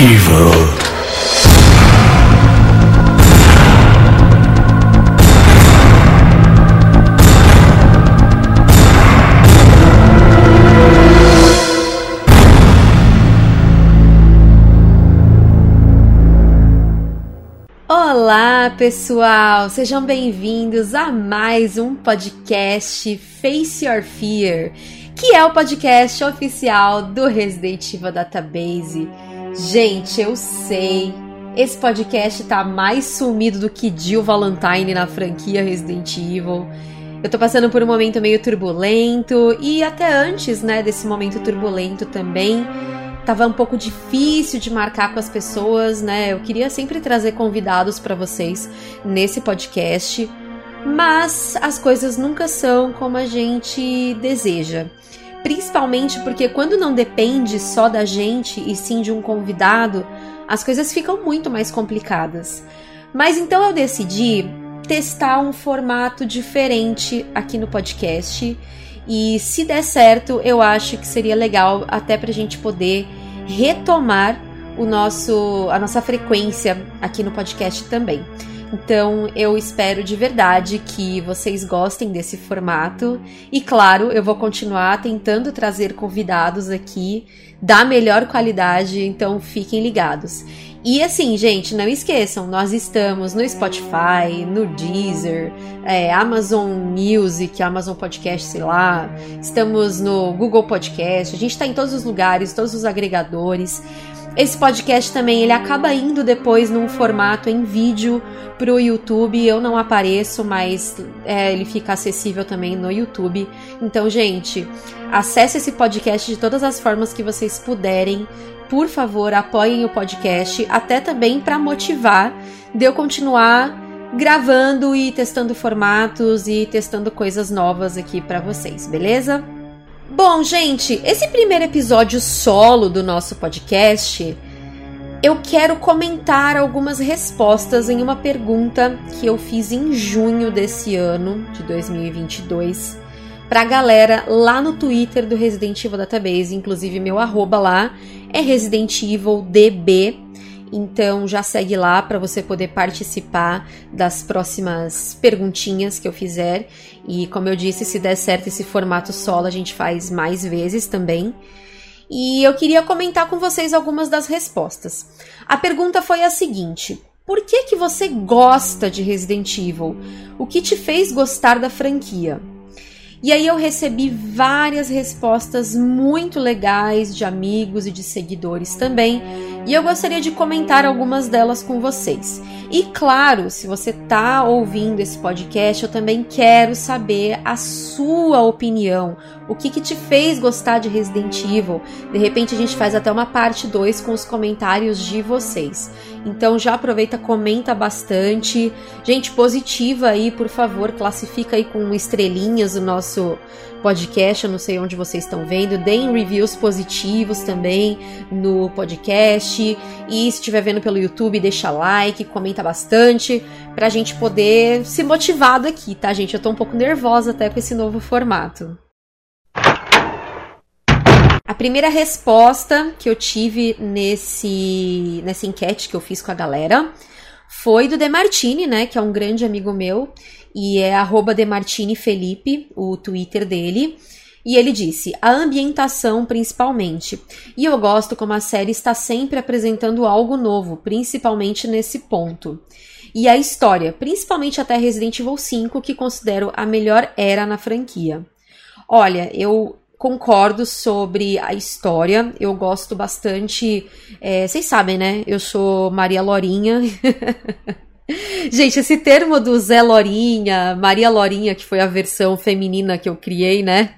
Evil. Olá, pessoal! Sejam bem-vindos a mais um podcast Face Your Fear, que é o podcast oficial do Resident Evil Database. Gente, eu sei, esse podcast tá mais sumido do que Jill Valentine na franquia Resident Evil. Eu tô passando por um momento meio turbulento e até antes, né, desse momento turbulento também, tava um pouco difícil de marcar com as pessoas, né? Eu queria sempre trazer convidados para vocês nesse podcast, mas as coisas nunca são como a gente deseja. Principalmente porque quando não depende só da gente e sim de um convidado, as coisas ficam muito mais complicadas. Mas então eu decidi testar um formato diferente aqui no podcast. E se der certo, eu acho que seria legal até para a gente poder retomar o nosso, a nossa frequência aqui no podcast também. Então eu espero de verdade que vocês gostem desse formato e claro, eu vou continuar tentando trazer convidados aqui da melhor qualidade, então fiquem ligados. E assim, gente, não esqueçam, nós estamos no Spotify, no Deezer, é, Amazon Music, Amazon Podcast, sei lá, estamos no Google Podcast, a gente está em todos os lugares, todos os agregadores. Esse podcast também ele acaba indo depois num formato em vídeo pro YouTube. Eu não apareço, mas é, ele fica acessível também no YouTube. Então, gente, acesse esse podcast de todas as formas que vocês puderem. Por favor, apoiem o podcast, até também para motivar de eu continuar gravando e testando formatos e testando coisas novas aqui para vocês, beleza? Bom, gente, esse primeiro episódio solo do nosso podcast, eu quero comentar algumas respostas em uma pergunta que eu fiz em junho desse ano, de 2022, pra galera lá no Twitter do Resident Evil Database, inclusive meu arroba lá é Resident Evil DB então já segue lá para você poder participar das próximas perguntinhas que eu fizer. E como eu disse, se der certo esse formato solo, a gente faz mais vezes também. E eu queria comentar com vocês algumas das respostas. A pergunta foi a seguinte: por que que você gosta de Resident Evil? O que te fez gostar da franquia? E aí eu recebi várias respostas muito legais de amigos e de seguidores também, e eu gostaria de comentar algumas delas com vocês. E claro, se você está ouvindo esse podcast, eu também quero saber a sua opinião. O que, que te fez gostar de Resident Evil? De repente a gente faz até uma parte 2 com os comentários de vocês. Então já aproveita, comenta bastante. Gente, positiva aí, por favor, classifica aí com estrelinhas o nosso podcast, eu não sei onde vocês estão vendo. Deem reviews positivos também no podcast. E se estiver vendo pelo YouTube, deixa like, comenta bastante pra gente poder se motivado aqui, tá, gente? Eu tô um pouco nervosa até com esse novo formato. A primeira resposta que eu tive nesse, nessa enquete que eu fiz com a galera foi do Demartini, né? Que é um grande amigo meu. E é arroba Felipe, o Twitter dele. E ele disse: a ambientação principalmente. E eu gosto como a série está sempre apresentando algo novo, principalmente nesse ponto. E a história, principalmente até Resident Evil 5, que considero a melhor era na franquia. Olha, eu concordo sobre a história. Eu gosto bastante. É, vocês sabem, né? Eu sou Maria Lorinha. Gente, esse termo do Zé Lorinha, Maria Lorinha, que foi a versão feminina que eu criei, né?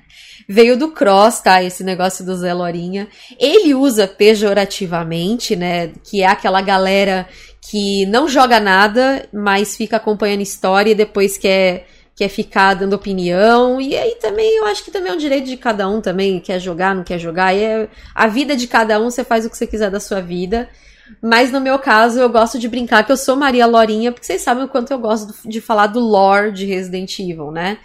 Veio do Cross, tá? Esse negócio do Zé Lorinha. Ele usa pejorativamente, né? Que é aquela galera que não joga nada, mas fica acompanhando história e depois quer quer ficar dando opinião, e aí também eu acho que também é um direito de cada um também, quer jogar, não quer jogar, e é a vida de cada um, você faz o que você quiser da sua vida. Mas no meu caso, eu gosto de brincar que eu sou Maria Lorinha, porque vocês sabem o quanto eu gosto de falar do lore de Resident Evil, né?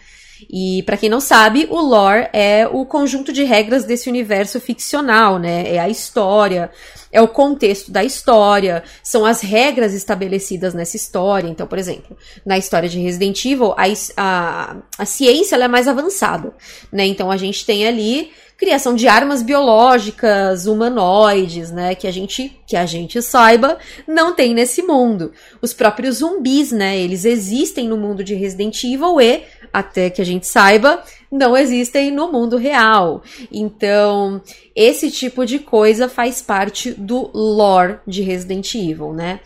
E para quem não sabe, o lore é o conjunto de regras desse universo ficcional, né? É a história, é o contexto da história, são as regras estabelecidas nessa história. Então, por exemplo, na história de Resident Evil, a, a, a ciência é mais avançada, né? Então a gente tem ali criação de armas biológicas humanoides, né, que a gente que a gente saiba não tem nesse mundo. Os próprios zumbis, né, eles existem no mundo de Resident Evil e até que a gente saiba, não existem no mundo real. Então, esse tipo de coisa faz parte do lore de Resident Evil, né?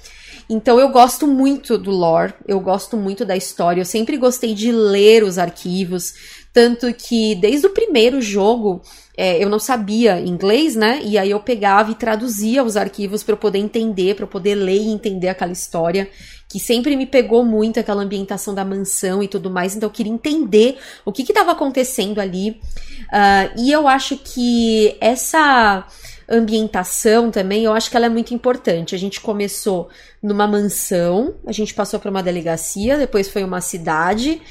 Então eu gosto muito do lore, eu gosto muito da história, eu sempre gostei de ler os arquivos, tanto que desde o primeiro jogo é, eu não sabia inglês, né? E aí eu pegava e traduzia os arquivos para eu poder entender, para eu poder ler e entender aquela história que sempre me pegou muito aquela ambientação da mansão e tudo mais, então eu queria entender o que estava acontecendo ali. Uh, e eu acho que essa ambientação também, eu acho que ela é muito importante. A gente começou numa mansão, a gente passou para uma delegacia, depois foi uma cidade,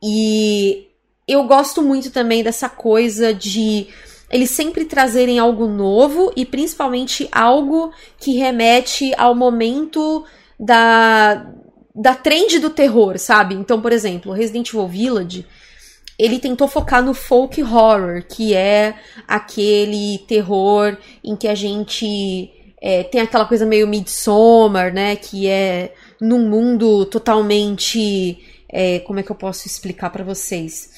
e eu gosto muito também dessa coisa de eles sempre trazerem algo novo e principalmente algo que remete ao momento da da trend do terror, sabe? Então, por exemplo, Resident Evil Village, ele tentou focar no folk horror, que é aquele terror em que a gente é, tem aquela coisa meio Midsommar, né? Que é num mundo totalmente. É, como é que eu posso explicar para vocês?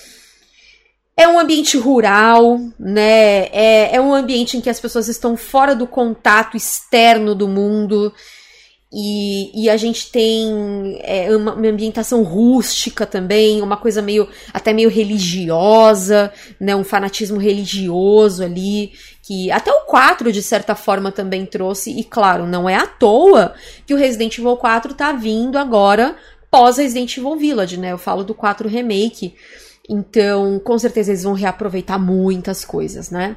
É um ambiente rural, né? É, é um ambiente em que as pessoas estão fora do contato externo do mundo. E, e a gente tem é, uma, uma, ambientação rústica também, uma coisa meio até meio religiosa, né? Um fanatismo religioso ali, que até o 4, de certa forma, também trouxe. E claro, não é à toa que o Resident Evil 4 tá vindo agora pós Resident Evil Village, né? Eu falo do 4 Remake. Então, com certeza eles vão reaproveitar muitas coisas, né?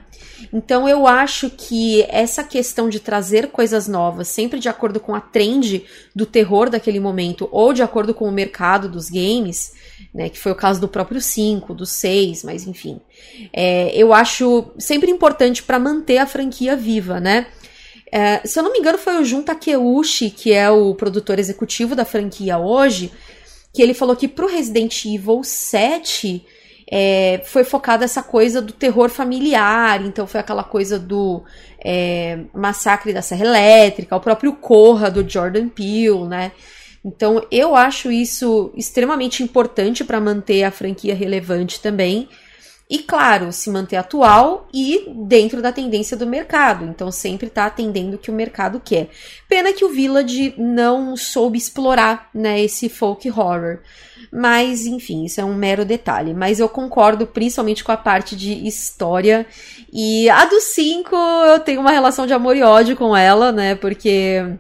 Então, eu acho que essa questão de trazer coisas novas, sempre de acordo com a trend do terror daquele momento, ou de acordo com o mercado dos games, né? Que foi o caso do próprio 5, do 6, mas enfim. É, eu acho sempre importante para manter a franquia viva, né? É, se eu não me engano, foi o Jun Takeuchi, que é o produtor executivo da franquia hoje, que ele falou que pro Resident Evil 7 é, foi focada essa coisa do terror familiar, então foi aquela coisa do é, massacre da Serra Elétrica, o próprio Corra do Jordan Peele, né? Então eu acho isso extremamente importante para manter a franquia relevante também. E claro, se manter atual e dentro da tendência do mercado. Então sempre está atendendo o que o mercado quer. Pena que o Village não soube explorar né, esse folk horror. Mas, enfim, isso é um mero detalhe. Mas eu concordo principalmente com a parte de história. E a do 5, eu tenho uma relação de amor e ódio com ela, né? Porque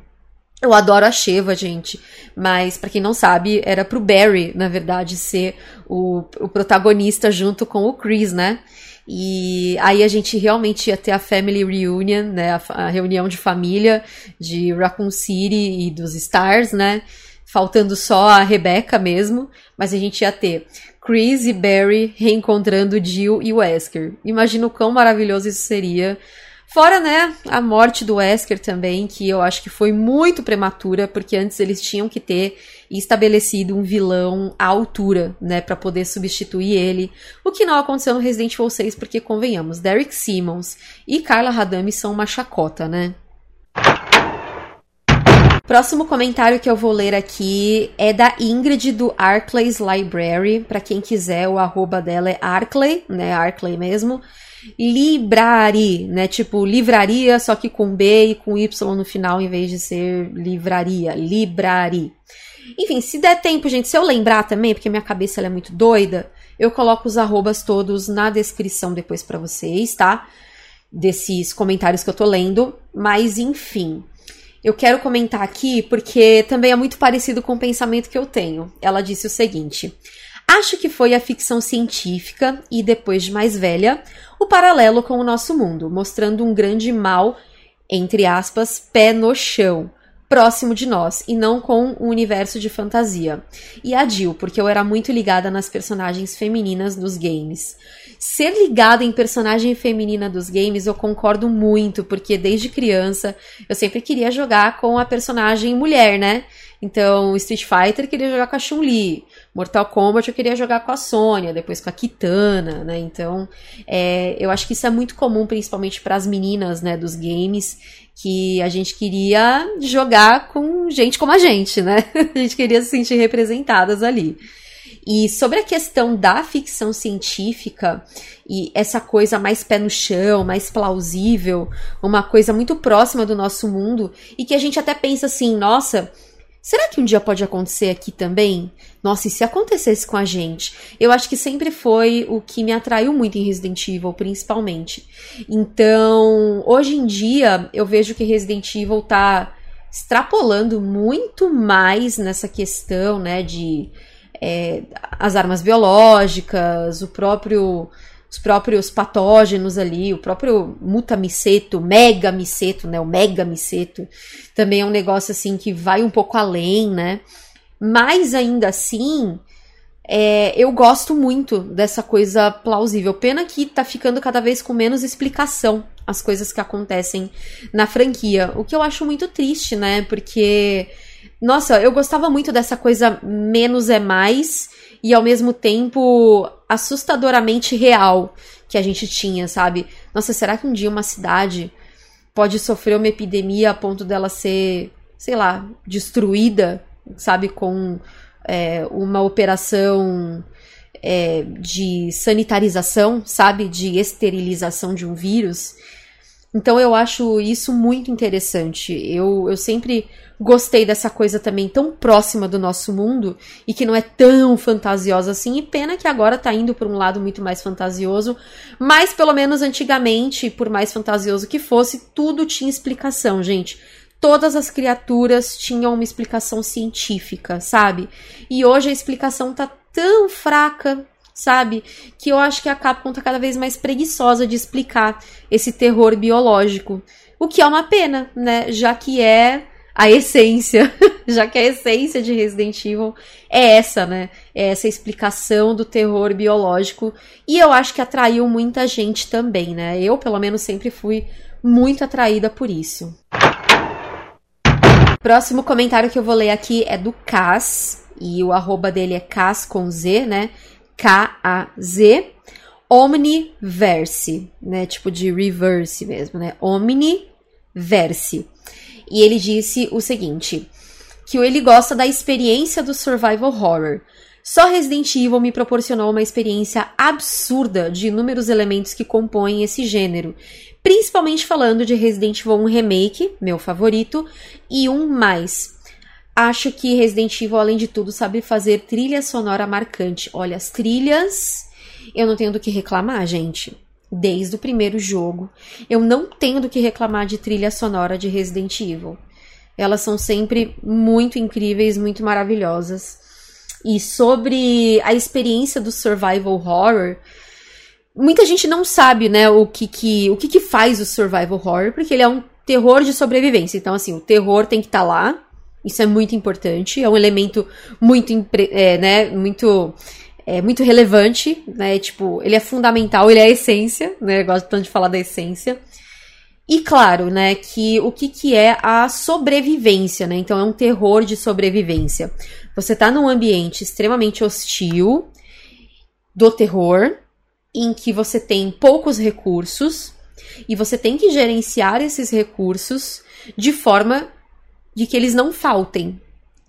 eu adoro a Sheva, gente. Mas, para quem não sabe, era pro Barry, na verdade, ser o, o protagonista junto com o Chris, né? E aí a gente realmente ia ter a Family Reunion, né? A, a, reunião de família de Raccoon City e dos Stars, né? Faltando só a Rebecca mesmo. Mas a gente ia ter Chris e Barry reencontrando Jill e Wesker. Imagina o quão maravilhoso isso seria Fora, né, a morte do Wesker também, que eu acho que foi muito prematura, porque antes eles tinham que ter estabelecido um vilão à altura, né, para poder substituir ele. O que não aconteceu no Resident Evil 6, porque convenhamos, Derek Simmons e Carla Radami são uma chacota, né? Próximo comentário que eu vou ler aqui é da Ingrid do Arclay's Library. Para quem quiser, o arroba dela é Arclay, né? Arclay mesmo. Librari, né? Tipo livraria, só que com B e com Y no final, em vez de ser livraria. Librari. Enfim, se der tempo, gente, se eu lembrar também, porque minha cabeça é muito doida, eu coloco os arrobas todos na descrição depois para vocês, tá? Desses comentários que eu tô lendo. Mas, enfim. Eu quero comentar aqui porque também é muito parecido com o pensamento que eu tenho. Ela disse o seguinte: Acho que foi a ficção científica e, depois de mais velha, o paralelo com o nosso mundo, mostrando um grande mal, entre aspas, pé no chão, próximo de nós e não com um universo de fantasia. E a Jill, porque eu era muito ligada nas personagens femininas dos games. Ser ligada em personagem feminina dos games eu concordo muito, porque desde criança eu sempre queria jogar com a personagem mulher, né? Então, Street Fighter queria jogar com a Chun-Li, Mortal Kombat eu queria jogar com a Sônia, depois com a Kitana, né? Então, é, eu acho que isso é muito comum, principalmente para as meninas, né, dos games, que a gente queria jogar com gente como a gente, né? A gente queria se sentir representadas ali. E sobre a questão da ficção científica e essa coisa mais pé no chão, mais plausível, uma coisa muito próxima do nosso mundo e que a gente até pensa assim, nossa, Será que um dia pode acontecer aqui também? Nossa, e se acontecesse com a gente? Eu acho que sempre foi o que me atraiu muito em Resident Evil, principalmente. Então, hoje em dia, eu vejo que Resident Evil tá extrapolando muito mais nessa questão, né, de é, as armas biológicas, o próprio os próprios patógenos ali, o próprio mutamiceto, megamiceto, né, o megamiceto, também é um negócio assim que vai um pouco além, né? Mas ainda assim, é, eu gosto muito dessa coisa plausível. Pena que tá ficando cada vez com menos explicação as coisas que acontecem na franquia. O que eu acho muito triste, né? Porque, nossa, eu gostava muito dessa coisa menos é mais e ao mesmo tempo assustadoramente real que a gente tinha, sabe? Nossa, será que um dia uma cidade pode sofrer uma epidemia a ponto dela ser, sei lá, destruída, sabe, com é, uma operação é, de sanitarização, sabe, de esterilização de um vírus? Então eu acho isso muito interessante. Eu, eu sempre gostei dessa coisa também tão próxima do nosso mundo e que não é tão fantasiosa assim. E pena que agora tá indo para um lado muito mais fantasioso, mas pelo menos antigamente, por mais fantasioso que fosse, tudo tinha explicação, gente. Todas as criaturas tinham uma explicação científica, sabe? E hoje a explicação tá tão fraca, sabe? Que eu acho que a Capcom tá cada vez mais preguiçosa de explicar esse terror biológico. O que é uma pena, né? Já que é a essência, já que a essência de Resident Evil é essa, né? É essa explicação do terror biológico. E eu acho que atraiu muita gente também, né? Eu, pelo menos, sempre fui muito atraída por isso. Próximo comentário que eu vou ler aqui é do Cas, e o arroba dele é Cas com Z, né? K-A-Z. Omniverse, né? Tipo de reverse mesmo, né? Omniverse. E ele disse o seguinte: que ele gosta da experiência do survival horror. Só Resident Evil me proporcionou uma experiência absurda de inúmeros elementos que compõem esse gênero, principalmente falando de Resident Evil 1 Remake, meu favorito, e um mais. Acho que Resident Evil, além de tudo, sabe fazer trilha sonora marcante. Olha, as trilhas, eu não tenho do que reclamar, gente desde o primeiro jogo. Eu não tenho do que reclamar de trilha sonora de Resident Evil. Elas são sempre muito incríveis, muito maravilhosas. E sobre a experiência do survival horror, muita gente não sabe, né, o que que, o que, que faz o survival horror, porque ele é um terror de sobrevivência. Então, assim, o terror tem que estar tá lá. Isso é muito importante. É um elemento muito, é, né, muito é muito relevante, né? Tipo, ele é fundamental, ele é a essência, né? Eu gosto tanto de falar da essência. E claro, né, que o que, que é a sobrevivência, né? Então é um terror de sobrevivência. Você tá num ambiente extremamente hostil do terror, em que você tem poucos recursos e você tem que gerenciar esses recursos de forma de que eles não faltem,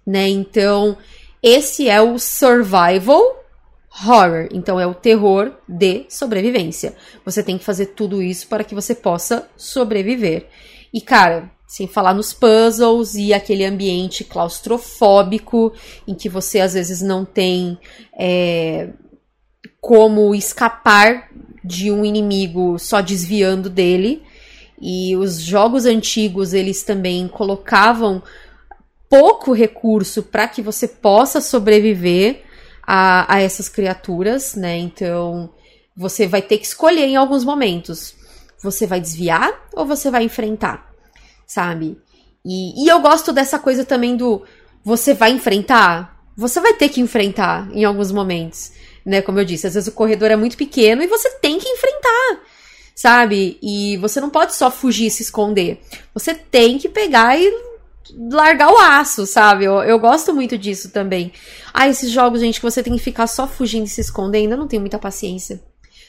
né? Então, esse é o survival horror, então é o terror de sobrevivência. Você tem que fazer tudo isso para que você possa sobreviver. E cara, sem falar nos puzzles e aquele ambiente claustrofóbico em que você às vezes não tem é, como escapar de um inimigo só desviando dele. E os jogos antigos eles também colocavam pouco recurso para que você possa sobreviver a, a essas criaturas, né? Então você vai ter que escolher em alguns momentos. Você vai desviar ou você vai enfrentar, sabe? E, e eu gosto dessa coisa também do você vai enfrentar. Você vai ter que enfrentar em alguns momentos, né? Como eu disse, às vezes o corredor é muito pequeno e você tem que enfrentar, sabe? E você não pode só fugir se esconder. Você tem que pegar e largar o aço, sabe? Eu, eu gosto muito disso também. Ah, esses jogos, gente, que você tem que ficar só fugindo e se escondendo, eu não tenho muita paciência.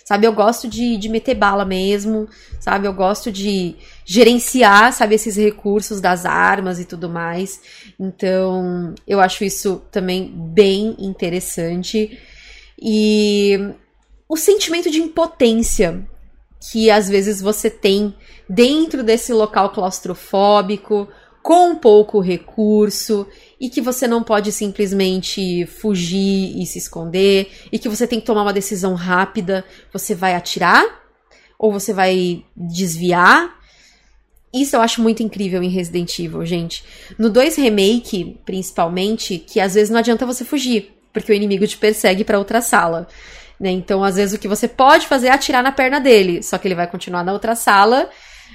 Sabe, eu gosto de, de meter bala mesmo, sabe? Eu gosto de gerenciar, sabe, esses recursos das armas e tudo mais. Então, eu acho isso também bem interessante. E o sentimento de impotência que às vezes você tem dentro desse local claustrofóbico, com pouco recurso e que você não pode simplesmente fugir e se esconder e que você tem que tomar uma decisão rápida. Você vai atirar ou você vai desviar? Isso eu acho muito incrível em Resident Evil, gente. No 2 Remake, principalmente, que às vezes não adianta você fugir, porque o inimigo te persegue para outra sala. Né? Então, às vezes, o que você pode fazer é atirar na perna dele, só que ele vai continuar na outra sala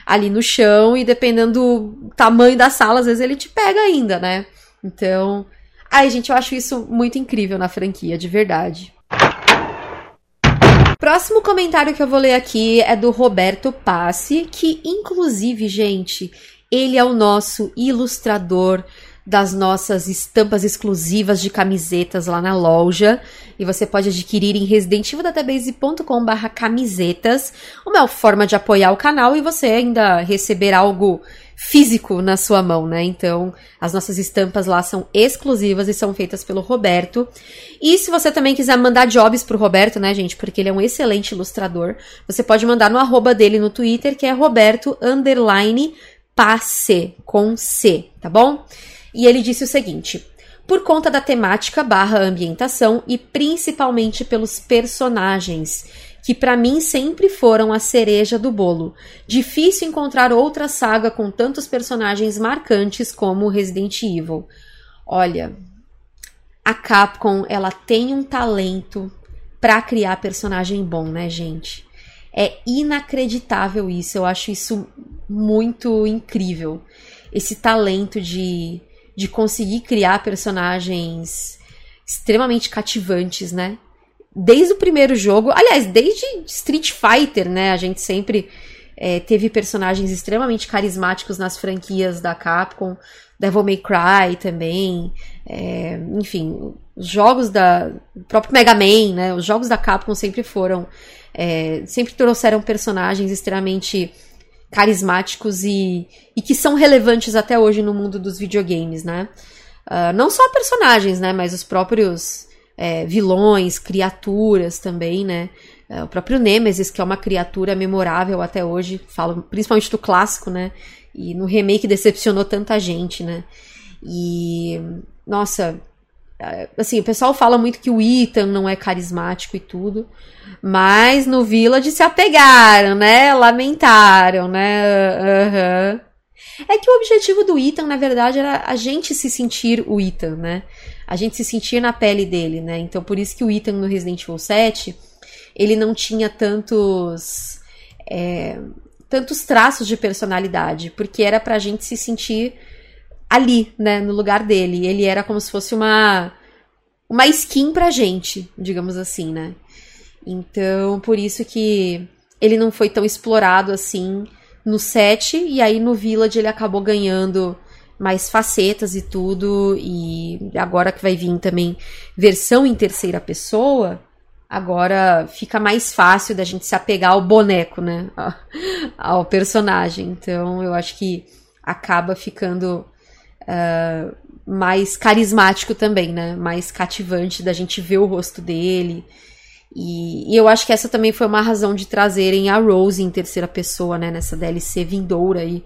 ali no chão e dependendo do tamanho da sala, às vezes ele te pega ainda, né? Então, ai, gente, eu acho isso muito incrível na franquia, de verdade. Próximo comentário que eu vou ler aqui é do Roberto Passi, que inclusive, gente, ele é o nosso ilustrador das nossas estampas exclusivas de camisetas lá na loja. E você pode adquirir em residentevildatabase.com.br camisetas. Uma forma de apoiar o canal e você ainda receber algo físico na sua mão, né? Então, as nossas estampas lá são exclusivas e são feitas pelo Roberto. E se você também quiser mandar jobs pro Roberto, né, gente? Porque ele é um excelente ilustrador. Você pode mandar no arroba dele no Twitter, que é Roberto passe com C, tá bom? E ele disse o seguinte: por conta da temática barra ambientação e principalmente pelos personagens, que para mim sempre foram a cereja do bolo. Difícil encontrar outra saga com tantos personagens marcantes como Resident Evil. Olha, a Capcom, ela tem um talento para criar personagem bom, né, gente? É inacreditável isso, eu acho isso muito incrível. Esse talento de de conseguir criar personagens extremamente cativantes, né? Desde o primeiro jogo, aliás, desde Street Fighter, né? A gente sempre é, teve personagens extremamente carismáticos nas franquias da Capcom, Devil May Cry também, é, enfim, os jogos da o próprio Mega Man, né? Os jogos da Capcom sempre foram, é, sempre trouxeram personagens extremamente carismáticos e, e que são relevantes até hoje no mundo dos videogames, né? Uh, não só personagens, né? Mas os próprios é, vilões, criaturas também, né? Uh, o próprio Nemesis, que é uma criatura memorável até hoje, falo principalmente do clássico, né? E no remake decepcionou tanta gente, né? E, nossa, é, assim, o pessoal fala muito que o Ethan não é carismático e tudo, mas no Village se apegaram, né? Lamentaram, né? Uhum. É que o objetivo do Ethan, na verdade, era a gente se sentir o Ethan, né? A gente se sentir na pele dele, né? Então, por isso que o Ethan no Resident Evil 7, ele não tinha tantos... É, tantos traços de personalidade, porque era pra gente se sentir ali, né, no lugar dele. Ele era como se fosse uma uma skin pra gente, digamos assim, né? Então, por isso que ele não foi tão explorado assim no set e aí no Village ele acabou ganhando mais facetas e tudo e agora que vai vir também versão em terceira pessoa, agora fica mais fácil da gente se apegar ao boneco, né? ao personagem. Então, eu acho que acaba ficando uh, mais carismático também, né? Mais cativante da gente ver o rosto dele. E, e, eu acho que essa também foi uma razão de trazerem a Rose em terceira pessoa, né? Nessa DLC vindoura aí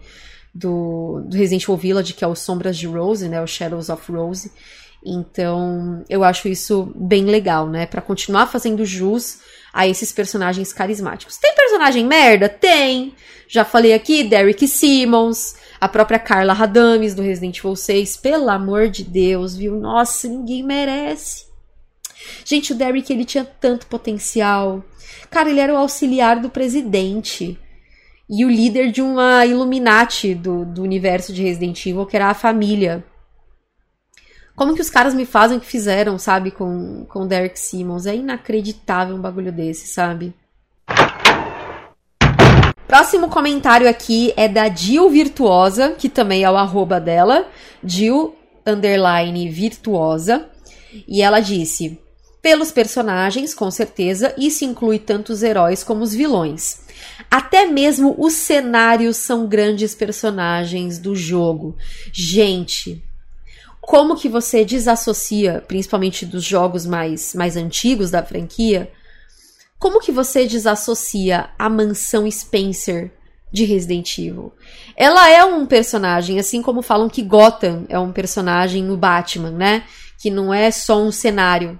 do, do Resident Evil Village, que é o Sombras de Rose, né? O Shadows of Rose. Então, eu acho isso bem legal, né? Para continuar fazendo jus a esses personagens carismáticos. Tem personagem merda? Tem! Já falei aqui, Derek Simmons, a própria Carla Radames do Resident Evil 6, pelo amor de Deus, viu? Nossa, ninguém merece. Gente, o Derek ele tinha tanto potencial. Cara, ele era o auxiliar do presidente. e o líder de uma Illuminati do, do universo de Resident Evil, que era a família. Como que os caras me fazem o que fizeram, sabe, com, com Derek Simmons? É inacreditável um bagulho desse, sabe? Próximo comentário aqui é da Jill Virtuosa, que também é o arroba dela, underline virtuosa, e ela disse: pelos personagens, com certeza, isso inclui tanto os heróis como os vilões. Até mesmo os cenários são grandes personagens do jogo. Gente, como que você desassocia, principalmente dos jogos mais, mais antigos da franquia, como que você desassocia a mansão Spencer de Resident Evil? Ela é um personagem, assim como falam que Gotham é um personagem no Batman, né? Que não é só um cenário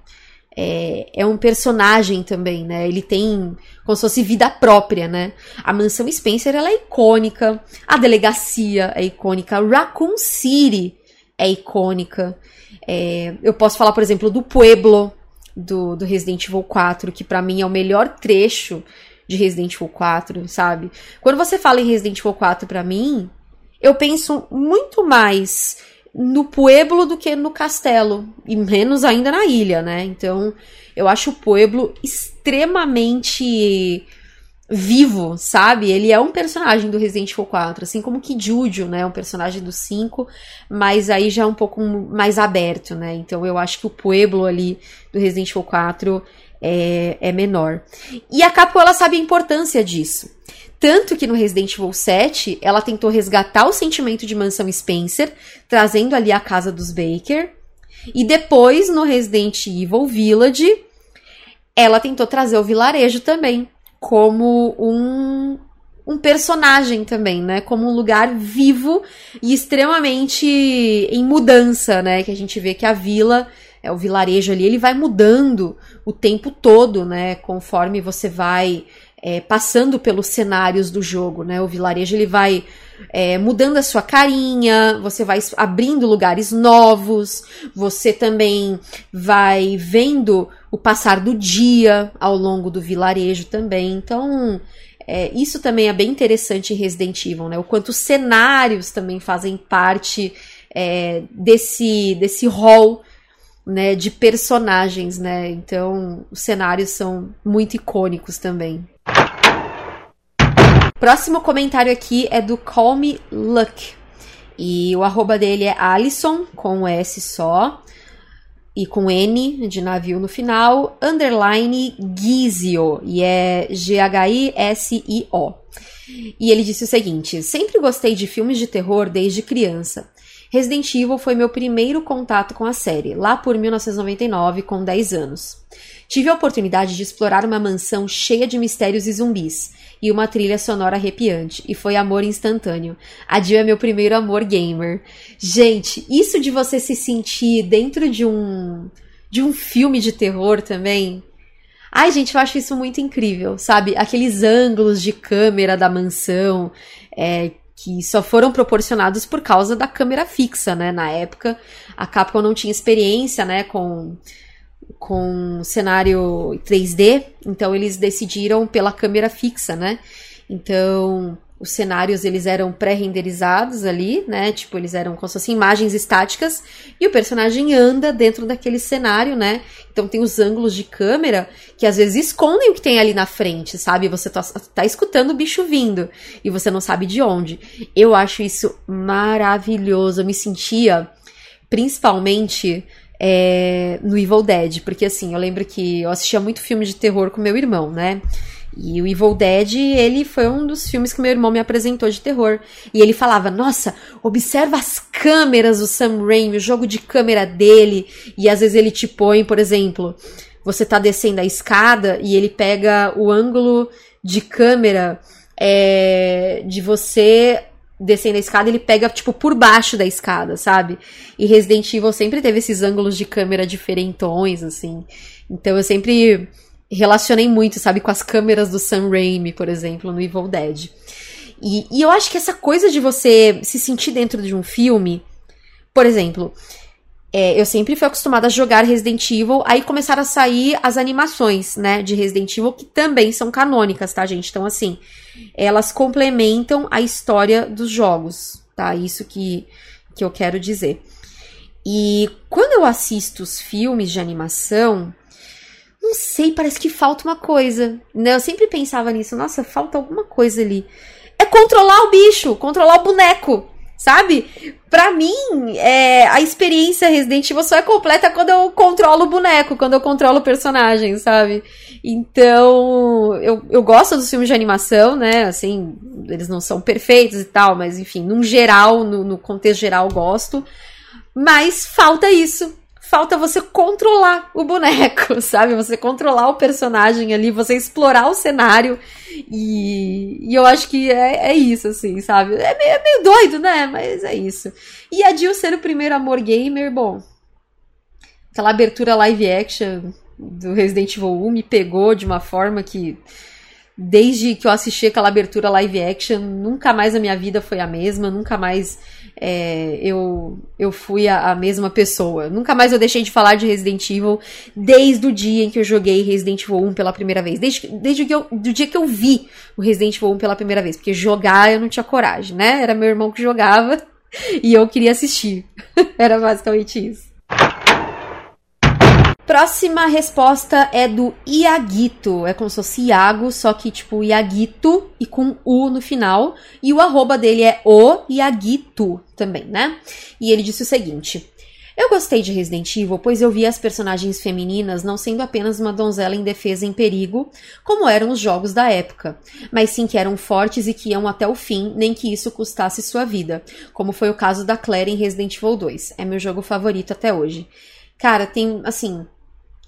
é, é, um personagem também, né? Ele tem como se fosse vida própria, né? A mansão Spencer ela é icônica, a delegacia é icônica, Raccoon City é icônica. É, eu posso falar, por exemplo, do Pueblo do, do Resident Evil 4, que para mim é o melhor trecho de Resident Evil 4, sabe? Quando você fala em Resident Evil 4 para mim, eu penso muito mais no pueblo do que no castelo, e menos ainda na ilha, né? Então, eu acho o pueblo extremamente vivo, sabe? Ele é um personagem do Resident Evil 4, assim como que Juju, né? Um personagem do 5, mas aí já é um pouco mais aberto, né? Então eu acho que o pueblo ali do Resident Evil 4 é, é menor. E a Capcom, ela sabe a importância disso. Tanto que no Resident Evil 7, ela tentou resgatar o sentimento de Mansão Spencer, trazendo ali a casa dos Baker. E depois, no Resident Evil Village, ela tentou trazer o vilarejo também, como um, um personagem também, né? Como um lugar vivo e extremamente em mudança, né? Que a gente vê que a vila, é o vilarejo ali, ele vai mudando o tempo todo, né? Conforme você vai é, passando pelos cenários do jogo, né? O vilarejo ele vai é, mudando a sua carinha, você vai abrindo lugares novos, você também vai vendo o passar do dia ao longo do vilarejo também. Então, é, isso também é bem interessante em Resident Evil, né? O quanto os cenários também fazem parte é, desse, desse hall né, de personagens, né? Então, os cenários são muito icônicos também. Próximo comentário aqui é do Call Me Luck. E o arroba dele é Alison, com S só, e com N de navio no final, underline Gizio, e é G-H-I-S-I-O. E ele disse o seguinte: Sempre gostei de filmes de terror desde criança. Resident Evil foi meu primeiro contato com a série, lá por 1999, com 10 anos. Tive a oportunidade de explorar uma mansão cheia de mistérios e zumbis, e uma trilha sonora arrepiante, e foi amor instantâneo. A Jill é meu primeiro amor gamer. Gente, isso de você se sentir dentro de um de um filme de terror também. Ai, gente, eu acho isso muito incrível, sabe? Aqueles ângulos de câmera da mansão, é, que só foram proporcionados por causa da câmera fixa, né? Na época, a Capcom não tinha experiência, né, com com cenário 3D, então eles decidiram pela câmera fixa, né? Então, os cenários eles eram pré-renderizados ali, né? Tipo, eles eram como se imagens estáticas e o personagem anda dentro daquele cenário, né? Então tem os ângulos de câmera que às vezes escondem o que tem ali na frente, sabe? Você tá, tá escutando o bicho vindo e você não sabe de onde. Eu acho isso maravilhoso. Eu me sentia, principalmente é, no Evil Dead, porque assim, eu lembro que eu assistia muito filme de terror com meu irmão, né? E o Evil Dead, ele foi um dos filmes que meu irmão me apresentou de terror. E ele falava: Nossa, observa as câmeras do Sam Raimi, o jogo de câmera dele. E às vezes ele te põe, por exemplo, você tá descendo a escada e ele pega o ângulo de câmera é, de você descendo a escada, ele pega, tipo, por baixo da escada, sabe? E Resident Evil sempre teve esses ângulos de câmera diferentões, assim. Então eu sempre relacionei muito, sabe, com as câmeras do Sam Raimi, por exemplo, no Evil Dead. E, e eu acho que essa coisa de você se sentir dentro de um filme, por exemplo, é, eu sempre fui acostumada a jogar Resident Evil, aí começaram a sair as animações, né, de Resident Evil, que também são canônicas, tá, gente? Então, assim, elas complementam a história dos jogos, tá? Isso que, que eu quero dizer. E quando eu assisto os filmes de animação, não sei, parece que falta uma coisa, né? Eu sempre pensava nisso, nossa, falta alguma coisa ali. É controlar o bicho, controlar o boneco sabe? Pra mim, é, a experiência Resident Evil só é completa quando eu controlo o boneco, quando eu controlo o personagem, sabe? Então, eu, eu gosto dos filmes de animação, né? Assim, eles não são perfeitos e tal, mas enfim, num geral, no, no contexto geral, gosto. Mas falta isso, falta você controlar o boneco, sabe? Você controlar o personagem ali, você explorar o cenário. E, e eu acho que é, é isso, assim, sabe? É meio, é meio doido, né? Mas é isso. E a Jill ser o primeiro amor gamer, bom. Aquela abertura live action do Resident Evil 1 me pegou de uma forma que desde que eu assisti aquela abertura live action, nunca mais a minha vida foi a mesma, nunca mais é, eu, eu fui a, a, mesma pessoa. Nunca mais eu deixei de falar de Resident Evil desde o dia em que eu joguei Resident Evil 1 pela primeira vez. Desde, desde que eu, do dia que eu vi o Resident Evil 1 pela primeira vez. Porque jogar eu não tinha coragem, né? Era meu irmão que jogava e eu queria assistir. Era basicamente isso. Próxima resposta é do Iaguito. É como se fosse Iago, só que tipo Iaguito e com U no final. E o arroba dele é o Iaguito também, né? E ele disse o seguinte. Eu gostei de Resident Evil, pois eu vi as personagens femininas não sendo apenas uma donzela indefesa em perigo, como eram os jogos da época, mas sim que eram fortes e que iam até o fim, nem que isso custasse sua vida, como foi o caso da Claire em Resident Evil 2. É meu jogo favorito até hoje. Cara, tem, assim,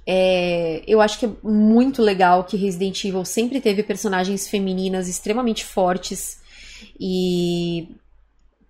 é, eu acho que é muito legal que Resident Evil sempre teve personagens femininas extremamente fortes e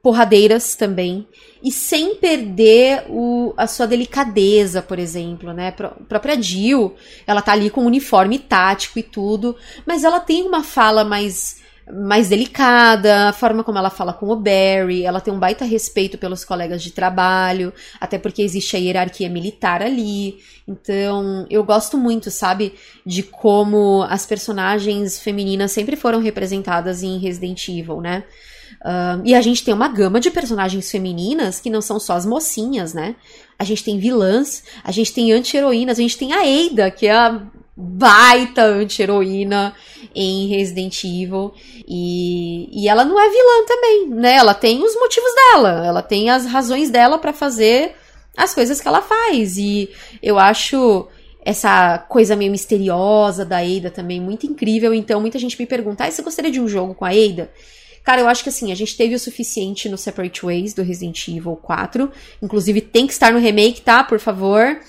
porradeiras também e sem perder o, a sua delicadeza, por exemplo, né? A própria Jill, ela tá ali com um uniforme tático e tudo, mas ela tem uma fala mais mais delicada, a forma como ela fala com o Barry, ela tem um baita respeito pelos colegas de trabalho, até porque existe a hierarquia militar ali. Então, eu gosto muito, sabe, de como as personagens femininas sempre foram representadas em Resident Evil, né? Uh, e a gente tem uma gama de personagens femininas que não são só as mocinhas, né? A gente tem vilãs, a gente tem anti-heroínas, a gente tem a Ada, que é a baita anti-heroína em Resident Evil. E, e ela não é vilã também, né? Ela tem os motivos dela, ela tem as razões dela para fazer as coisas que ela faz. E eu acho essa coisa meio misteriosa da Ada também muito incrível. Então, muita gente me pergunta: ah, você gostaria de um jogo com a Ada? Cara, eu acho que assim, a gente teve o suficiente no Separate Ways do Resident Evil 4. Inclusive, tem que estar no remake, tá? Por favor.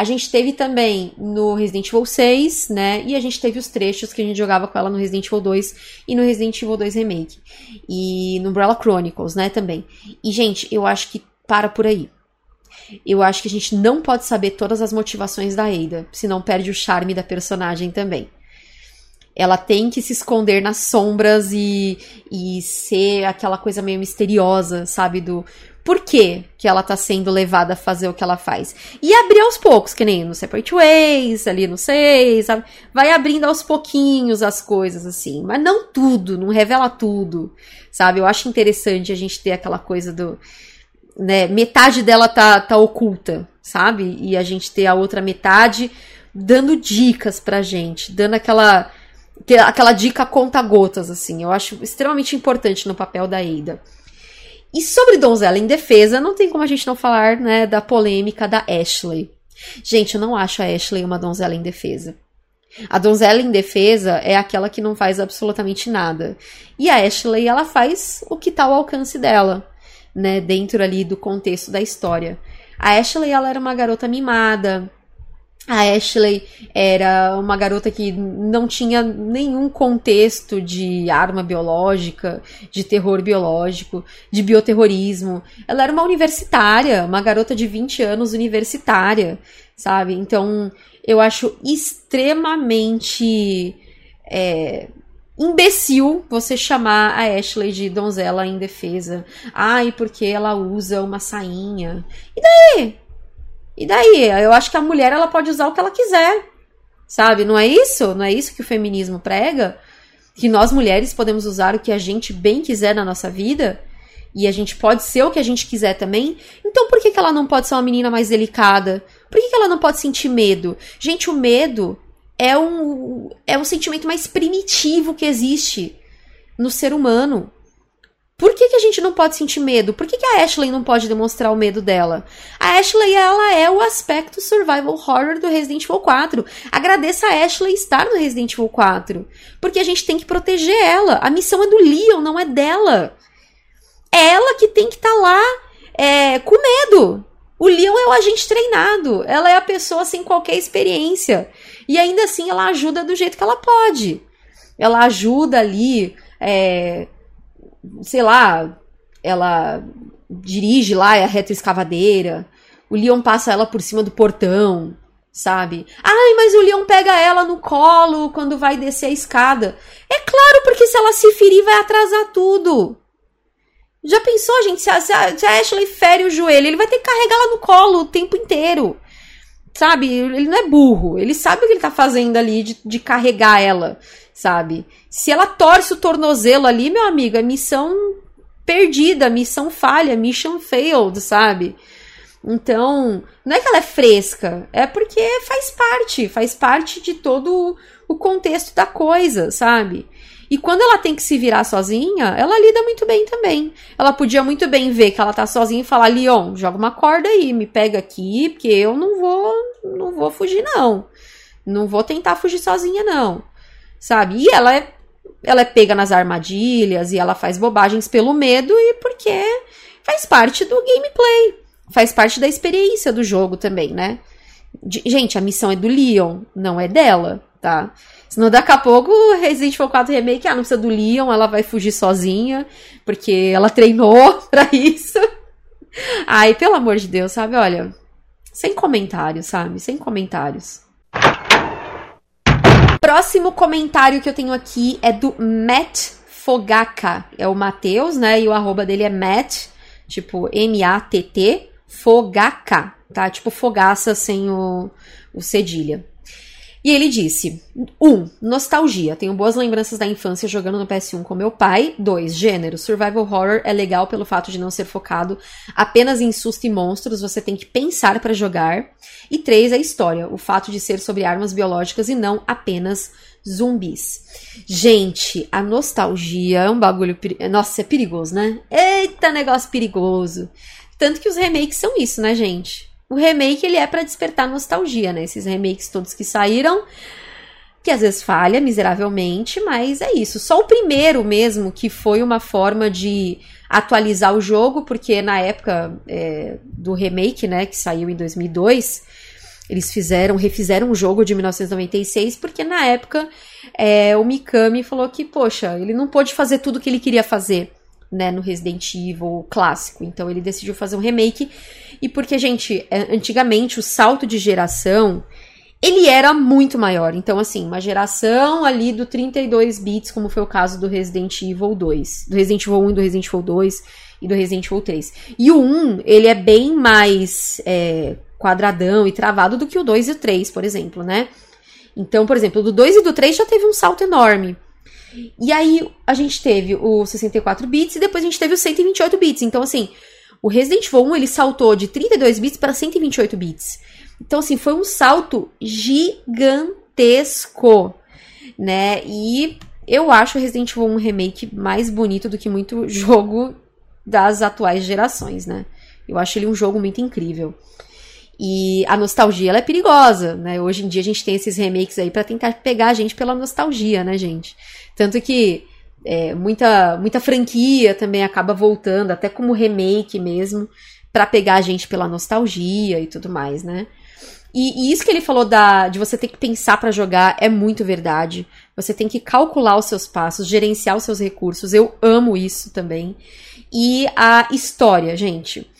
A gente teve também no Resident Evil 6, né? E a gente teve os trechos que a gente jogava com ela no Resident Evil 2 e no Resident Evil 2 Remake. E no Umbrella Chronicles, né, também. E, gente, eu acho que para por aí. Eu acho que a gente não pode saber todas as motivações da Ada, senão perde o charme da personagem também. Ela tem que se esconder nas sombras e, e ser aquela coisa meio misteriosa, sabe? Do por que, que ela tá sendo levada a fazer o que ela faz. E abrir aos poucos, que nem no Separate Ways, ali no 6, sabe? Vai abrindo aos pouquinhos as coisas, assim. Mas não tudo, não revela tudo, sabe? Eu acho interessante a gente ter aquela coisa do. Né, metade dela tá, tá oculta, sabe? E a gente ter a outra metade dando dicas pra gente, dando aquela aquela dica conta gotas assim. Eu acho extremamente importante no papel da Ada. E sobre Donzela em Defesa, não tem como a gente não falar, né, da polêmica da Ashley. Gente, eu não acho a Ashley uma donzela em defesa. A donzela em defesa é aquela que não faz absolutamente nada. E a Ashley, ela faz o que tá ao alcance dela, né, dentro ali do contexto da história. A Ashley, ela era uma garota mimada, a Ashley era uma garota que não tinha nenhum contexto de arma biológica, de terror biológico, de bioterrorismo. Ela era uma universitária, uma garota de 20 anos universitária, sabe? Então, eu acho extremamente é, imbecil você chamar a Ashley de donzela em defesa. Ai, porque ela usa uma sainha. E daí? E daí? Eu acho que a mulher ela pode usar o que ela quiser. Sabe? Não é isso? Não é isso que o feminismo prega? Que nós mulheres podemos usar o que a gente bem quiser na nossa vida? E a gente pode ser o que a gente quiser também? Então por que, que ela não pode ser uma menina mais delicada? Por que, que ela não pode sentir medo? Gente, o medo é um, é um sentimento mais primitivo que existe no ser humano. Por que, que a gente não pode sentir medo? Por que, que a Ashley não pode demonstrar o medo dela? A Ashley, ela é o aspecto survival horror do Resident Evil 4. Agradeça a Ashley estar no Resident Evil 4. Porque a gente tem que proteger ela. A missão é do Leon, não é dela. É ela que tem que estar tá lá é, com medo. O Leon é o agente treinado. Ela é a pessoa sem qualquer experiência. E ainda assim ela ajuda do jeito que ela pode. Ela ajuda ali, é, sei lá, ela dirige lá a retroescavadeira. O Leon passa ela por cima do portão, sabe? Ai, mas o Leon pega ela no colo quando vai descer a escada. É claro, porque se ela se ferir, vai atrasar tudo. Já pensou, gente, se a, se a, se a Ashley fere o joelho, ele vai ter que carregar ela no colo o tempo inteiro. Sabe? Ele não é burro. Ele sabe o que ele tá fazendo ali de, de carregar ela, sabe? Se ela torce o tornozelo ali, meu amigo, é missão perdida, missão falha, mission failed, sabe? Então, não é que ela é fresca, é porque faz parte, faz parte de todo o contexto da coisa, sabe? E quando ela tem que se virar sozinha, ela lida muito bem também. Ela podia muito bem ver que ela tá sozinha e falar: Leon, joga uma corda aí, me pega aqui, porque eu não vou, não vou fugir, não. Não vou tentar fugir sozinha, não. Sabe? E ela é, ela é pega nas armadilhas e ela faz bobagens pelo medo e porque faz parte do gameplay. Faz parte da experiência do jogo também, né? Gente, a missão é do Leon, não é dela, tá? Senão daqui a pouco Resident Evil 4 Remake, ah, não precisa do Leon, ela vai fugir sozinha, porque ela treinou pra isso. Ai, pelo amor de Deus, sabe? Olha, sem comentários, sabe? Sem comentários. Próximo comentário que eu tenho aqui é do Matt Fogaka. É o Matheus, né? E o arroba dele é Matt, tipo M-A-T-T, Fogaka, tá? Tipo fogaça sem o, o cedilha. E ele disse: 1. Um, nostalgia. Tenho boas lembranças da infância jogando no PS1 com meu pai. 2. Gênero. Survival horror é legal pelo fato de não ser focado apenas em susto e monstros, você tem que pensar para jogar. E 3. A história. O fato de ser sobre armas biológicas e não apenas zumbis. Gente, a nostalgia é um bagulho. Nossa, é perigoso, né? Eita, negócio perigoso. Tanto que os remakes são isso, né, gente? O remake ele é para despertar nostalgia, né? Esses remakes todos que saíram, que às vezes falha miseravelmente, mas é isso. Só o primeiro mesmo que foi uma forma de atualizar o jogo, porque na época é, do remake, né, que saiu em 2002, eles fizeram, refizeram o jogo de 1996, porque na época é, o Mikami falou que, poxa, ele não pôde fazer tudo o que ele queria fazer né, no Resident Evil clássico. Então ele decidiu fazer um remake. E porque, gente, é, antigamente o salto de geração ele era muito maior. Então, assim, uma geração ali do 32 bits, como foi o caso do Resident Evil 2, do Resident Evil 1 e do Resident Evil 2 e do Resident Evil 3. E o 1, ele é bem mais é, quadradão e travado do que o 2 e o 3, por exemplo, né? Então, por exemplo, do 2 e do 3 já teve um salto enorme. E aí a gente teve o 64 bits e depois a gente teve o 128 bits. Então, assim, o Resident Evil 1 ele saltou de 32 bits para 128 bits. Então, assim, foi um salto gigantesco, né? E eu acho o Resident Evil 1 remake mais bonito do que muito jogo das atuais gerações, né? Eu acho ele um jogo muito incrível. E a nostalgia ela é perigosa, né? Hoje em dia a gente tem esses remakes aí para tentar pegar a gente pela nostalgia, né, gente? Tanto que é, muita, muita franquia também acaba voltando, até como remake mesmo, para pegar a gente pela nostalgia e tudo mais, né? E, e, isso que ele falou da, de você ter que pensar para jogar é muito verdade. Você tem que calcular os seus passos, gerenciar os seus recursos. Eu amo isso também. E a história, gente.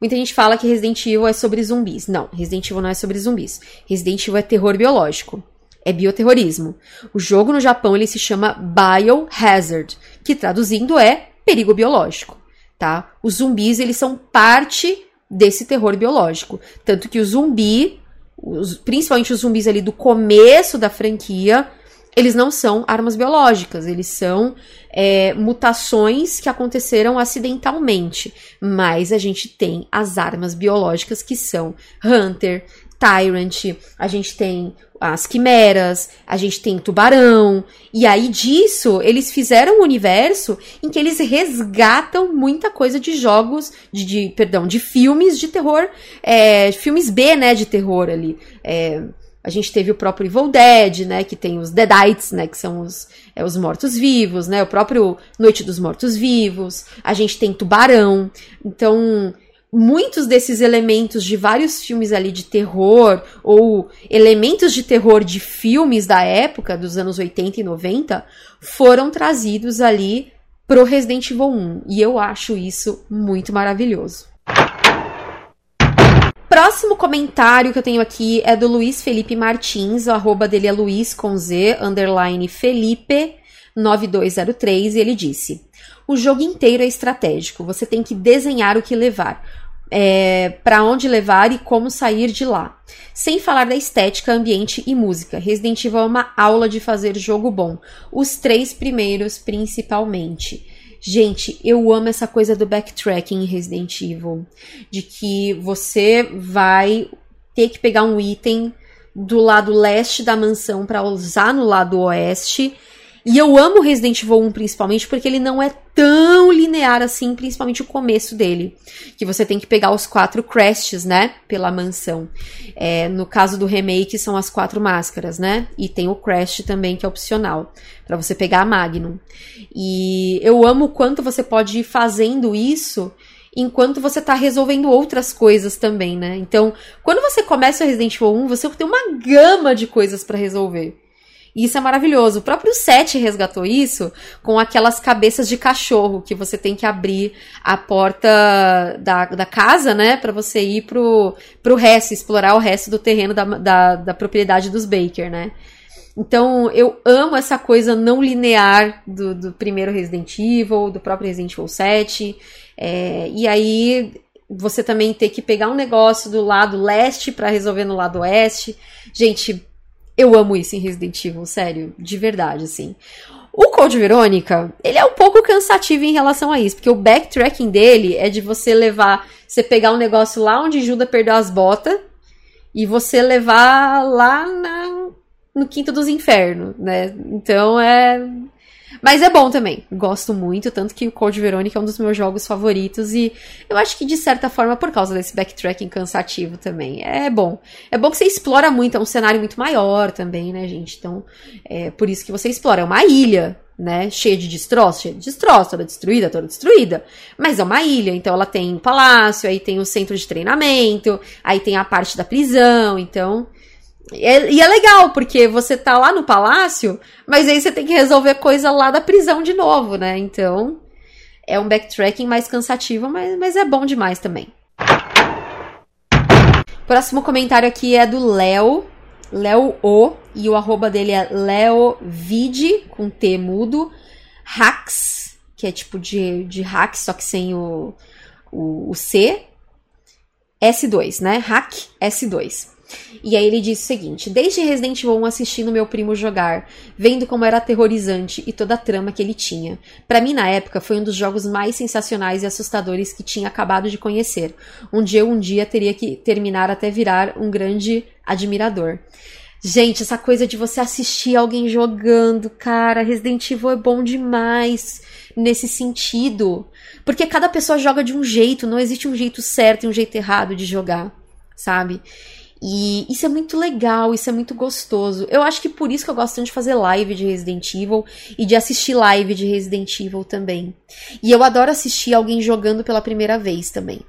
Muita gente fala que Resident Evil é sobre zumbis. Não, Resident Evil não é sobre zumbis. Resident Evil é terror biológico. É bioterrorismo. O jogo no Japão ele se chama Biohazard, que traduzindo é perigo biológico, tá? Os zumbis eles são parte desse terror biológico, tanto que o zumbi, os, principalmente os zumbis ali do começo da franquia, eles não são armas biológicas, eles são é, mutações que aconteceram acidentalmente. Mas a gente tem as armas biológicas que são Hunter, Tyrant, a gente tem as quimeras, a gente tem tubarão. E aí disso, eles fizeram um universo em que eles resgatam muita coisa de jogos, de, de perdão, de filmes de terror, é, filmes B, né, de terror ali. É, a gente teve o próprio Evil Dead, né, que tem os Deadites, né, que são os, é, os mortos-vivos, né, o próprio Noite dos Mortos-Vivos. A gente tem Tubarão. Então, muitos desses elementos de vários filmes ali de terror ou elementos de terror de filmes da época, dos anos 80 e 90, foram trazidos ali pro Resident Evil 1. E eu acho isso muito maravilhoso. Próximo comentário que eu tenho aqui é do Luiz Felipe Martins, o arroba dele é Luiz com Z, underline Felipe 9203, e ele disse: O jogo inteiro é estratégico, você tem que desenhar o que levar, é, para onde levar e como sair de lá. Sem falar da estética, ambiente e música. Resident Evil é uma aula de fazer jogo bom. Os três primeiros, principalmente. Gente, eu amo essa coisa do backtracking em Resident Evil. De que você vai ter que pegar um item do lado leste da mansão para usar no lado oeste e eu amo Resident Evil 1 principalmente porque ele não é tão linear assim, principalmente o começo dele. Que você tem que pegar os quatro crests, né? Pela mansão. É, no caso do remake, são as quatro máscaras, né? E tem o crest também, que é opcional. para você pegar a Magnum. E eu amo o quanto você pode ir fazendo isso enquanto você tá resolvendo outras coisas também, né? Então, quando você começa o Resident Evil 1, você tem uma gama de coisas para resolver. E isso é maravilhoso. O próprio Seth resgatou isso com aquelas cabeças de cachorro que você tem que abrir a porta da, da casa, né? para você ir pro, pro resto, explorar o resto do terreno da, da, da propriedade dos Baker, né? Então, eu amo essa coisa não linear do, do primeiro Resident Evil, do próprio Resident Evil 7. É, e aí, você também ter que pegar um negócio do lado leste para resolver no lado oeste. Gente, eu amo isso em Resident Evil, sério, de verdade, assim. O Code Verônica, ele é um pouco cansativo em relação a isso, porque o backtracking dele é de você levar, você pegar um negócio lá onde Judas perdeu as botas e você levar lá na, no quinto dos infernos, né? Então é mas é bom também. Gosto muito, tanto que o Code Verônica é um dos meus jogos favoritos e eu acho que de certa forma por causa desse backtracking cansativo também. É bom. É bom que você explora muito, é um cenário muito maior também, né, gente? Então, é por isso que você explora. É uma ilha, né? Cheia de destroços, cheia de destroços, toda destruída, toda destruída. Mas é uma ilha, então ela tem um palácio, aí tem o centro de treinamento, aí tem a parte da prisão, então é, e é legal, porque você tá lá no palácio, mas aí você tem que resolver coisa lá da prisão de novo, né? Então, é um backtracking mais cansativo, mas, mas é bom demais também. Próximo comentário aqui é do Léo, Léo O, e o arroba dele é leovide, com T mudo, hacks, que é tipo de, de hacks, só que sem o, o, o C, S2, né? Hack S2. E aí ele disse o seguinte: Desde Resident Evil 1 assistindo meu primo jogar, vendo como era aterrorizante e toda a trama que ele tinha. Para mim, na época, foi um dos jogos mais sensacionais e assustadores que tinha acabado de conhecer, onde eu um dia teria que terminar até virar um grande admirador. Gente, essa coisa de você assistir alguém jogando, cara, Resident Evil é bom demais nesse sentido. Porque cada pessoa joga de um jeito, não existe um jeito certo e um jeito errado de jogar, sabe? E isso é muito legal, isso é muito gostoso. Eu acho que por isso que eu gosto tanto de fazer live de Resident Evil e de assistir live de Resident Evil também. E eu adoro assistir alguém jogando pela primeira vez também.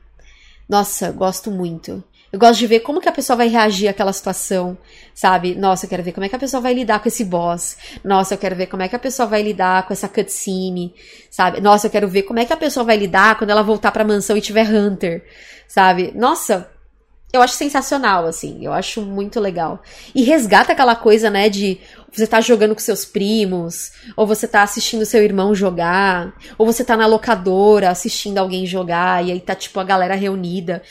Nossa, gosto muito. Eu gosto de ver como que a pessoa vai reagir àquela situação, sabe? Nossa, eu quero ver como é que a pessoa vai lidar com esse boss. Nossa, eu quero ver como é que a pessoa vai lidar com essa cutscene, sabe? Nossa, eu quero ver como é que a pessoa vai lidar quando ela voltar pra mansão e tiver Hunter, sabe? Nossa, eu acho sensacional, assim. Eu acho muito legal. E resgata aquela coisa, né, de você tá jogando com seus primos, ou você tá assistindo seu irmão jogar, ou você tá na locadora assistindo alguém jogar, e aí tá, tipo, a galera reunida.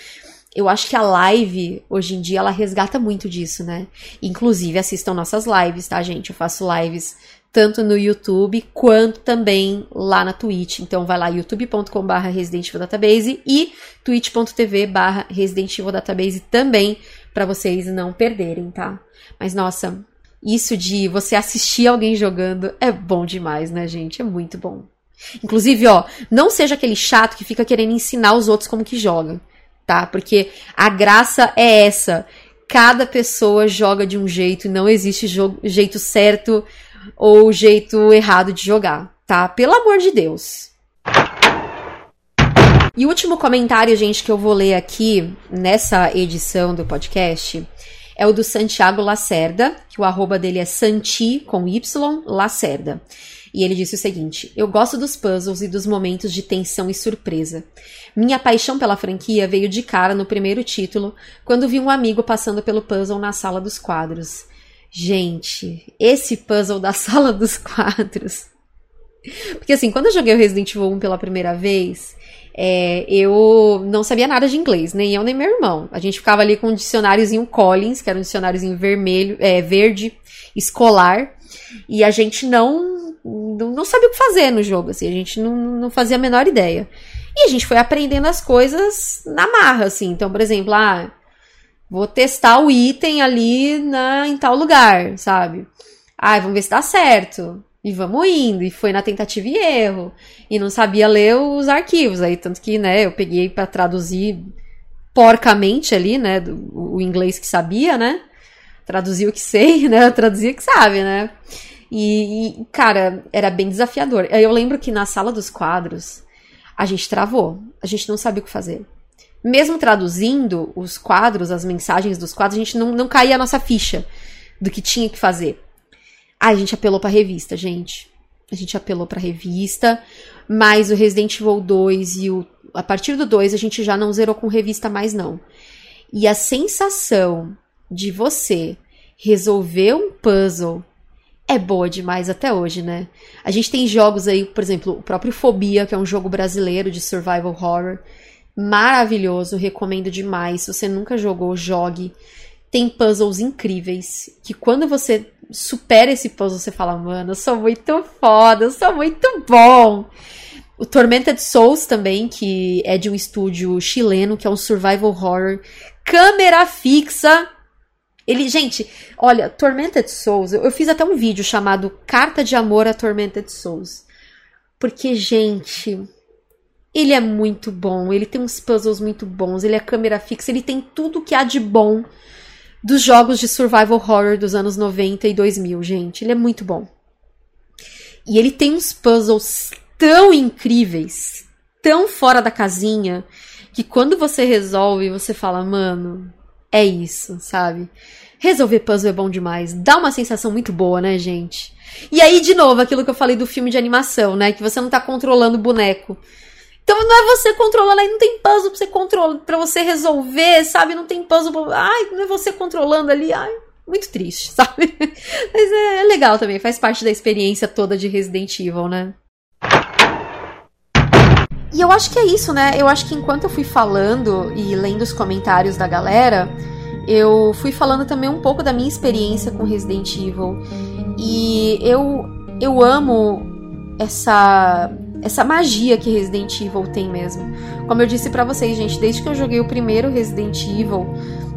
Eu acho que a live, hoje em dia, ela resgata muito disso, né? Inclusive, assistam nossas lives, tá, gente? Eu faço lives tanto no YouTube quanto também lá na Twitch. Então vai lá youtube.com.br Resident Database e twitch.tv barra Database também para vocês não perderem, tá? Mas nossa, isso de você assistir alguém jogando é bom demais, né, gente? É muito bom. Inclusive, ó, não seja aquele chato que fica querendo ensinar os outros como que joga, tá? Porque a graça é essa. Cada pessoa joga de um jeito e não existe jeito certo ou o jeito errado de jogar, tá? Pelo amor de Deus. E o último comentário, gente, que eu vou ler aqui nessa edição do podcast é o do Santiago Lacerda, que o arroba dele é Santi com Y Lacerda. E ele disse o seguinte: Eu gosto dos puzzles e dos momentos de tensão e surpresa. Minha paixão pela franquia veio de cara no primeiro título, quando vi um amigo passando pelo puzzle na sala dos quadros. Gente, esse puzzle da sala dos quadros. Porque assim, quando eu joguei o Resident Evil 1 pela primeira vez, é, eu não sabia nada de inglês, nem eu nem meu irmão. A gente ficava ali com um dicionáriozinho Collins, que era um dicionáriozinho vermelho, é, verde, escolar, e a gente não, não, sabia o que fazer no jogo, assim, a gente não, não fazia a menor ideia. E a gente foi aprendendo as coisas na marra, assim. Então, por exemplo, ah, Vou testar o item ali na, em tal lugar, sabe? Ai, vamos ver se dá certo. E vamos indo. E foi na tentativa e erro. E não sabia ler os arquivos. Aí, tanto que, né, eu peguei para traduzir porcamente ali, né, do, o inglês que sabia, né? Traduzir o que sei, né? Traduzir o que sabe, né? E, e, cara, era bem desafiador. Eu lembro que na sala dos quadros, a gente travou. A gente não sabia o que fazer mesmo traduzindo os quadros, as mensagens dos quadros, a gente não, não caía a nossa ficha do que tinha que fazer. Ah, a gente apelou pra revista, gente. A gente apelou pra revista, mas o Resident Evil 2 e o. A partir do 2 a gente já não zerou com revista mais, não. E a sensação de você resolver um puzzle é boa demais até hoje, né? A gente tem jogos aí, por exemplo, o próprio Fobia, que é um jogo brasileiro de survival horror, maravilhoso, recomendo demais. Se você nunca jogou, jogue. Tem puzzles incríveis que quando você supera esse puzzle, você fala, mano, eu sou muito foda, eu sou muito bom. O Tormented Souls também, que é de um estúdio chileno, que é um survival horror, câmera fixa. Ele, gente, olha, Tormented Souls, eu, eu fiz até um vídeo chamado Carta de Amor a Tormented Souls. Porque, gente, ele é muito bom, ele tem uns puzzles muito bons, ele é câmera fixa, ele tem tudo que há de bom dos jogos de survival horror dos anos 90 e 2000, gente. Ele é muito bom. E ele tem uns puzzles tão incríveis, tão fora da casinha, que quando você resolve, você fala, mano, é isso, sabe? Resolver puzzle é bom demais. Dá uma sensação muito boa, né, gente? E aí, de novo, aquilo que eu falei do filme de animação, né? Que você não tá controlando o boneco. Então não é você controlando, aí não tem puzzle pra você controlar, para você resolver, sabe? Não tem puzzle pra... Ai, não é você controlando ali, ai, muito triste, sabe? Mas é, é legal também, faz parte da experiência toda de Resident Evil, né? E eu acho que é isso, né? Eu acho que enquanto eu fui falando e lendo os comentários da galera, eu fui falando também um pouco da minha experiência com Resident Evil. E eu, eu amo essa essa magia que Resident Evil tem mesmo. Como eu disse para vocês, gente, desde que eu joguei o primeiro Resident Evil,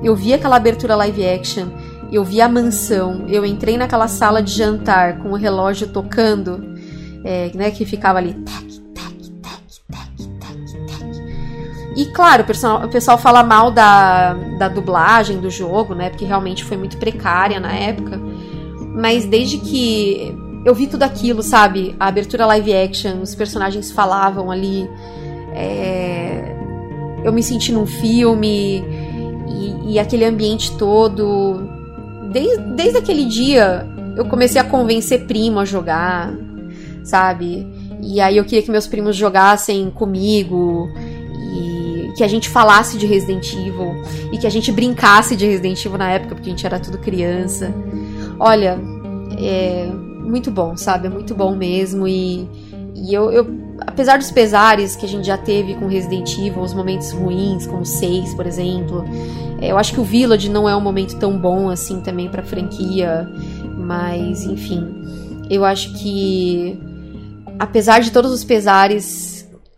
eu vi aquela abertura live action, eu vi a mansão, eu entrei naquela sala de jantar com o relógio tocando, é, né, que ficava ali tac, tac, tac, tac, tac, tac. E claro, o pessoal, o pessoal fala mal da, da dublagem do jogo, né, porque realmente foi muito precária na época. Mas desde que eu vi tudo aquilo, sabe? A abertura live action, os personagens falavam ali. É... Eu me senti num filme e, e aquele ambiente todo. Desde, desde aquele dia eu comecei a convencer primo a jogar, sabe? E aí eu queria que meus primos jogassem comigo. E que a gente falasse de Resident Evil e que a gente brincasse de Resident Evil na época, porque a gente era tudo criança. Olha, é muito bom, sabe? É muito bom mesmo e, e eu, eu apesar dos pesares que a gente já teve com Resident Evil, os momentos ruins, como 6, por exemplo, é, eu acho que o Village não é um momento tão bom assim também pra franquia, mas enfim, eu acho que apesar de todos os pesares,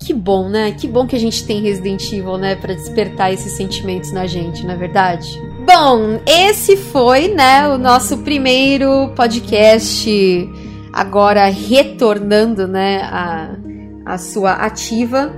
que bom, né? Que bom que a gente tem Resident Evil, né, para despertar esses sentimentos na gente, na é verdade. Bom, esse foi, né, o nosso primeiro podcast agora retornando, né, a, a sua ativa.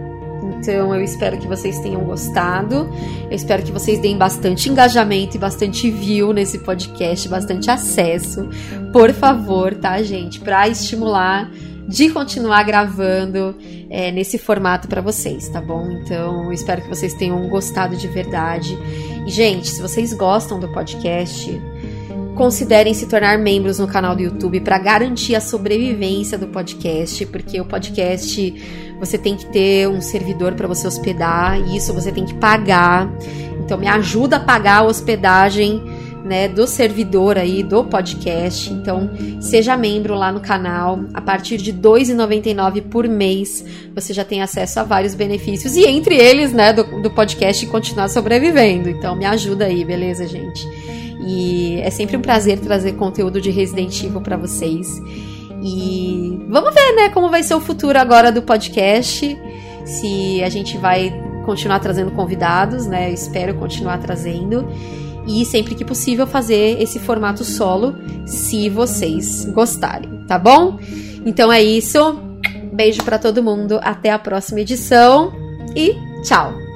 Então eu espero que vocês tenham gostado. Eu espero que vocês deem bastante engajamento e bastante view nesse podcast, bastante acesso. Por favor, tá, gente? Para estimular de continuar gravando é, nesse formato para vocês, tá bom? Então, espero que vocês tenham gostado de verdade. E, gente, se vocês gostam do podcast, considerem se tornar membros no canal do YouTube para garantir a sobrevivência do podcast, porque o podcast você tem que ter um servidor para você hospedar, e isso você tem que pagar. Então me ajuda a pagar a hospedagem né, do servidor aí do podcast. Então, seja membro lá no canal. A partir de R$ 2,99 por mês, você já tem acesso a vários benefícios e entre eles, né, do, do podcast continuar sobrevivendo. Então, me ajuda aí, beleza, gente? E é sempre um prazer trazer conteúdo de Resident Evil para vocês. E vamos ver, né, como vai ser o futuro agora do podcast. Se a gente vai continuar trazendo convidados, né? Eu espero continuar trazendo e sempre que possível fazer esse formato solo, se vocês gostarem, tá bom? Então é isso. Beijo para todo mundo, até a próxima edição e tchau.